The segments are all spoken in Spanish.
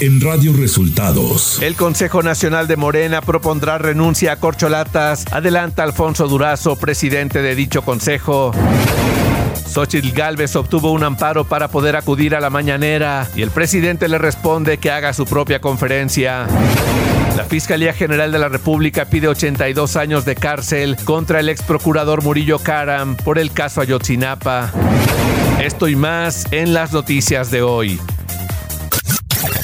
en Radio Resultados. El Consejo Nacional de Morena propondrá renuncia a corcholatas. Adelanta Alfonso Durazo, presidente de dicho consejo. Xochitl Galvez obtuvo un amparo para poder acudir a la mañanera y el presidente le responde que haga su propia conferencia. La Fiscalía General de la República pide 82 años de cárcel contra el ex procurador Murillo Karam por el caso Ayotzinapa. Esto y más en las noticias de hoy.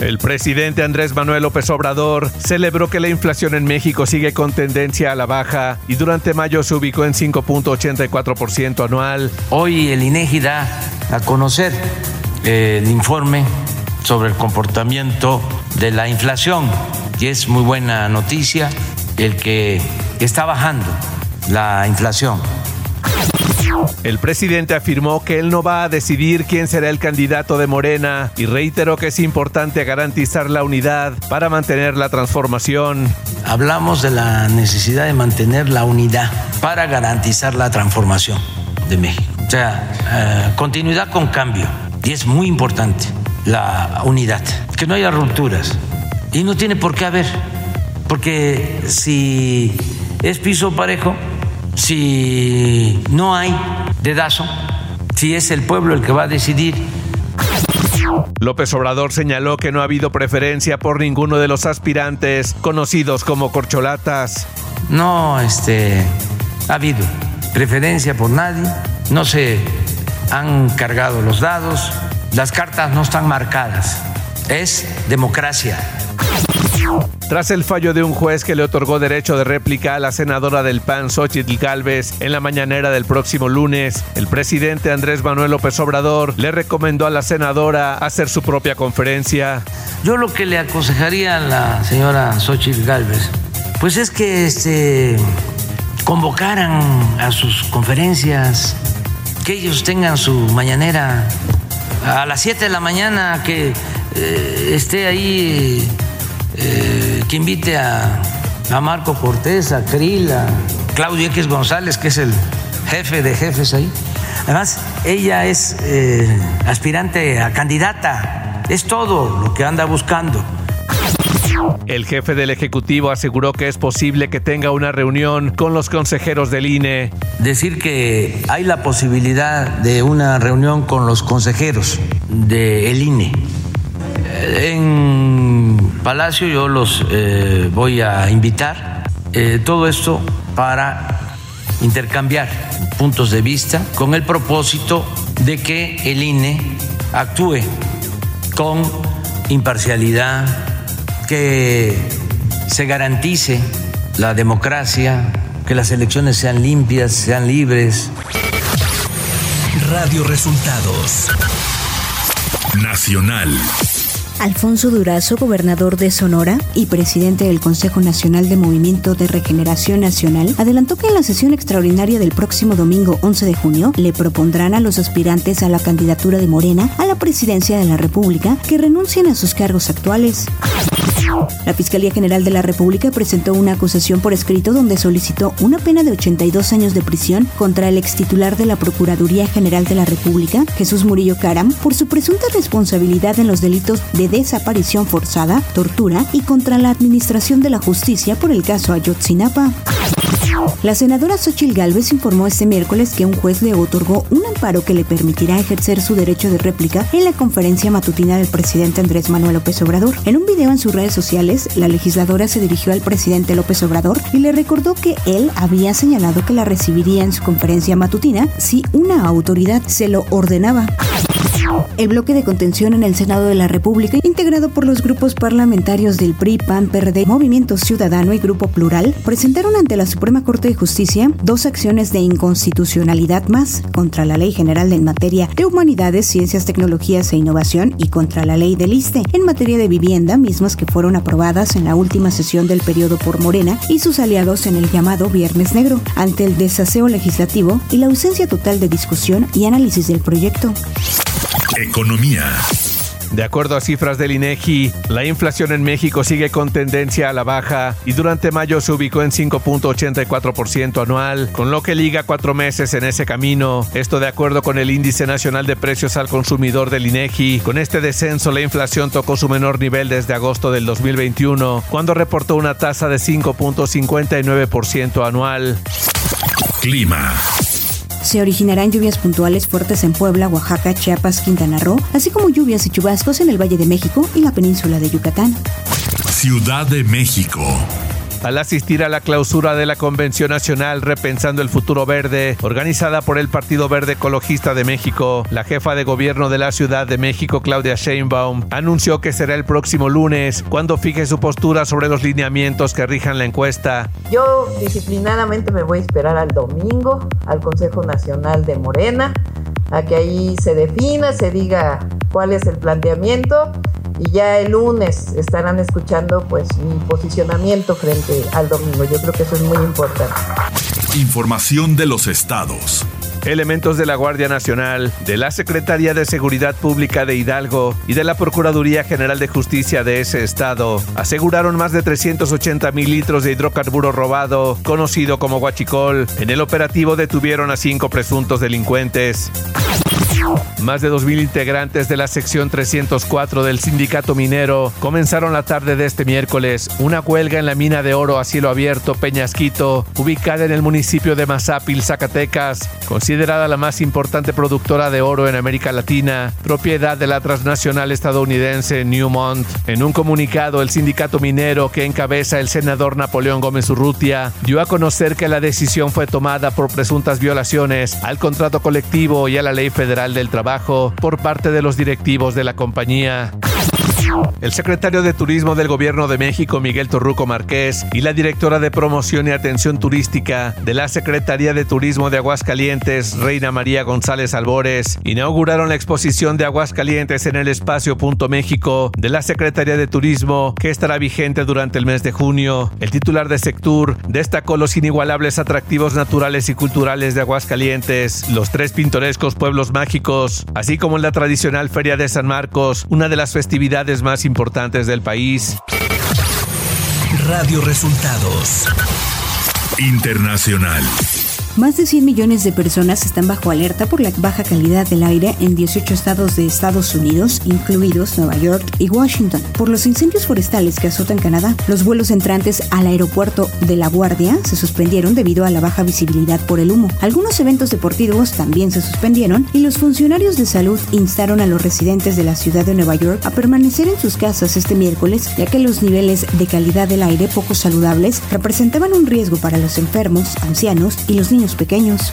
El presidente Andrés Manuel López Obrador celebró que la inflación en México sigue con tendencia a la baja y durante mayo se ubicó en 5.84% anual. Hoy el INEGI da a conocer el informe sobre el comportamiento de la inflación. Y es muy buena noticia el que está bajando la inflación. El presidente afirmó que él no va a decidir quién será el candidato de Morena y reiteró que es importante garantizar la unidad para mantener la transformación. Hablamos de la necesidad de mantener la unidad para garantizar la transformación de México. O sea, eh, continuidad con cambio. Y es muy importante la unidad, que no haya rupturas. Y no tiene por qué haber, porque si es piso parejo, si no hay dedazo, si es el pueblo el que va a decidir. López Obrador señaló que no ha habido preferencia por ninguno de los aspirantes conocidos como corcholatas. No, este, ha habido preferencia por nadie, no se han cargado los dados, las cartas no están marcadas. Es democracia. Tras el fallo de un juez que le otorgó derecho de réplica a la senadora del PAN, Xochitl Galvez, en la mañanera del próximo lunes, el presidente Andrés Manuel López Obrador le recomendó a la senadora hacer su propia conferencia. Yo lo que le aconsejaría a la señora Xochitl Galvez, pues es que este, convocaran a sus conferencias, que ellos tengan su mañanera a las 7 de la mañana que eh, esté ahí, eh, que invite a, Marco Cortés, a Krill, a Claudio X González, que es el jefe de jefes ahí. Además, ella es eh, aspirante a candidata, es todo lo que anda buscando. El jefe del Ejecutivo aseguró que es posible que tenga una reunión con los consejeros del INE. Decir que hay la posibilidad de una reunión con los consejeros del INE. En Palacio yo los eh, voy a invitar. Eh, todo esto para intercambiar puntos de vista con el propósito de que el INE actúe con imparcialidad, que se garantice la democracia, que las elecciones sean limpias, sean libres. Radio Resultados Nacional. Alfonso Durazo, gobernador de Sonora y presidente del Consejo Nacional de Movimiento de Regeneración Nacional, adelantó que en la sesión extraordinaria del próximo domingo 11 de junio le propondrán a los aspirantes a la candidatura de Morena a la presidencia de la República que renuncien a sus cargos actuales. La Fiscalía General de la República presentó una acusación por escrito donde solicitó una pena de 82 años de prisión contra el extitular de la Procuraduría General de la República, Jesús Murillo Caram, por su presunta responsabilidad en los delitos de desaparición forzada, tortura y contra la administración de la justicia por el caso Ayotzinapa. La senadora Xochil Gálvez informó este miércoles que un juez le otorgó un amparo que le permitirá ejercer su derecho de réplica en la conferencia matutina del presidente Andrés Manuel López Obrador. En un video en sus redes sociales, la legisladora se dirigió al presidente López Obrador y le recordó que él había señalado que la recibiría en su conferencia matutina si una autoridad se lo ordenaba. El bloque de contención en el Senado de la República, integrado por los grupos parlamentarios del PRI, PAN, PRD, Movimiento Ciudadano y Grupo Plural, presentaron ante la Suprema Corte de Justicia dos acciones de inconstitucionalidad más contra la Ley General en materia de Humanidades, Ciencias, Tecnologías e Innovación y contra la Ley del ISTE en materia de vivienda, mismas que fueron aprobadas en la última sesión del periodo por Morena y sus aliados en el llamado Viernes Negro, ante el desaseo legislativo y la ausencia total de discusión y análisis del proyecto. Economía. De acuerdo a cifras del INEGI, la inflación en México sigue con tendencia a la baja y durante mayo se ubicó en 5.84% anual, con lo que liga cuatro meses en ese camino. Esto de acuerdo con el Índice Nacional de Precios al Consumidor del INEGI. Con este descenso, la inflación tocó su menor nivel desde agosto del 2021, cuando reportó una tasa de 5.59% anual. Clima. Se originarán lluvias puntuales fuertes en Puebla, Oaxaca, Chiapas, Quintana Roo, así como lluvias y chubascos en el Valle de México y la península de Yucatán. Ciudad de México. Al asistir a la clausura de la Convención Nacional Repensando el Futuro Verde, organizada por el Partido Verde Ecologista de México, la jefa de gobierno de la Ciudad de México, Claudia Sheinbaum, anunció que será el próximo lunes cuando fije su postura sobre los lineamientos que rijan la encuesta. Yo disciplinadamente me voy a esperar al domingo, al Consejo Nacional de Morena, a que ahí se defina, se diga cuál es el planteamiento y ya el lunes estarán escuchando pues mi posicionamiento frente al domingo. Yo creo que eso es muy importante. Información de los estados. Elementos de la Guardia Nacional, de la Secretaría de Seguridad Pública de Hidalgo y de la Procuraduría General de Justicia de ese estado aseguraron más de 380 mil litros de hidrocarburo robado, conocido como guachicol. En el operativo detuvieron a cinco presuntos delincuentes. Más de 2.000 integrantes de la sección 304 del sindicato minero comenzaron la tarde de este miércoles una huelga en la mina de oro a cielo abierto Peñasquito, ubicada en el municipio de Mazapil, Zacatecas, considerada la más importante productora de oro en América Latina, propiedad de la transnacional estadounidense Newmont. En un comunicado, el sindicato minero que encabeza el senador Napoleón Gómez Urrutia dio a conocer que la decisión fue tomada por presuntas violaciones al contrato colectivo y a la ley federal del trabajo por parte de los directivos de la compañía. El secretario de Turismo del Gobierno de México, Miguel Torruco Márquez, y la directora de Promoción y Atención Turística de la Secretaría de Turismo de Aguascalientes, Reina María González Albores, inauguraron la exposición de Aguascalientes en el Espacio Punto México de la Secretaría de Turismo, que estará vigente durante el mes de junio. El titular de Sectur destacó los inigualables atractivos naturales y culturales de Aguascalientes, los tres pintorescos pueblos mágicos, así como la tradicional Feria de San Marcos, una de las festividades más importantes del país. Radio Resultados. Internacional. Más de 100 millones de personas están bajo alerta por la baja calidad del aire en 18 estados de Estados Unidos, incluidos Nueva York y Washington, por los incendios forestales que azotan Canadá. Los vuelos entrantes al aeropuerto de La Guardia se suspendieron debido a la baja visibilidad por el humo. Algunos eventos deportivos también se suspendieron y los funcionarios de salud instaron a los residentes de la ciudad de Nueva York a permanecer en sus casas este miércoles, ya que los niveles de calidad del aire poco saludables representaban un riesgo para los enfermos, ancianos y los pequeños.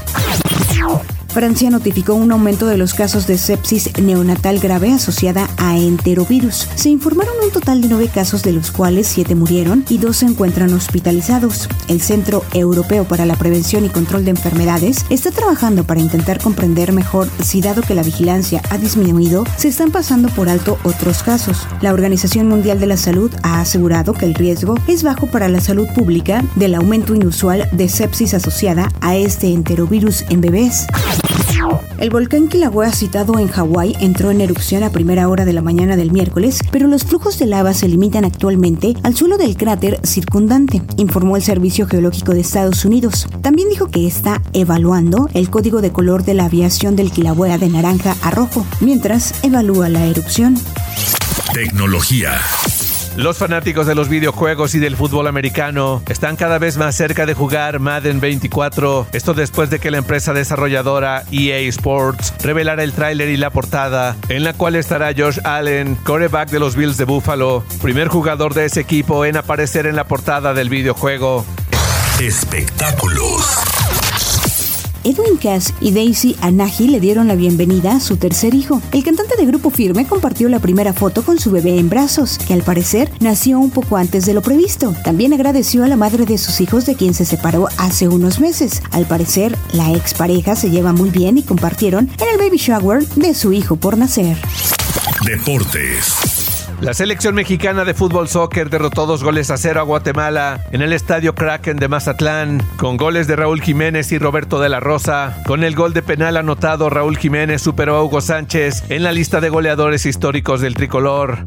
Francia notificó un aumento de los casos de sepsis neonatal grave asociada a enterovirus. Se informaron un total de nueve casos, de los cuales siete murieron y dos se encuentran hospitalizados. El Centro Europeo para la Prevención y Control de Enfermedades está trabajando para intentar comprender mejor si, dado que la vigilancia ha disminuido, se están pasando por alto otros casos. La Organización Mundial de la Salud ha asegurado que el riesgo es bajo para la salud pública del aumento inusual de sepsis asociada a este enterovirus en bebés. El volcán Kilauea citado en Hawái entró en erupción a primera hora de la mañana del miércoles, pero los flujos de lava se limitan actualmente al suelo del cráter circundante, informó el Servicio Geológico de Estados Unidos. También dijo que está evaluando el código de color de la aviación del Kilauea de naranja a rojo, mientras evalúa la erupción. Tecnología. Los fanáticos de los videojuegos y del fútbol americano están cada vez más cerca de jugar Madden 24. Esto después de que la empresa desarrolladora EA Sports revelara el tráiler y la portada, en la cual estará Josh Allen, coreback de los Bills de Buffalo, primer jugador de ese equipo en aparecer en la portada del videojuego. Espectáculos. Edwin Cass y Daisy Anahi le dieron la bienvenida a su tercer hijo. El cantante de Grupo Firme compartió la primera foto con su bebé en brazos, que al parecer nació un poco antes de lo previsto. También agradeció a la madre de sus hijos de quien se separó hace unos meses. Al parecer, la expareja se lleva muy bien y compartieron en el baby shower de su hijo por nacer. Deportes. La selección mexicana de fútbol soccer derrotó dos goles a cero a Guatemala en el estadio Kraken de Mazatlán, con goles de Raúl Jiménez y Roberto de la Rosa. Con el gol de penal anotado, Raúl Jiménez superó a Hugo Sánchez en la lista de goleadores históricos del tricolor.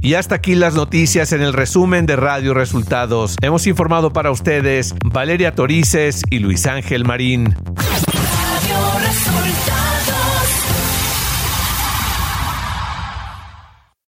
Y hasta aquí las noticias en el resumen de Radio Resultados. Hemos informado para ustedes Valeria Torices y Luis Ángel Marín.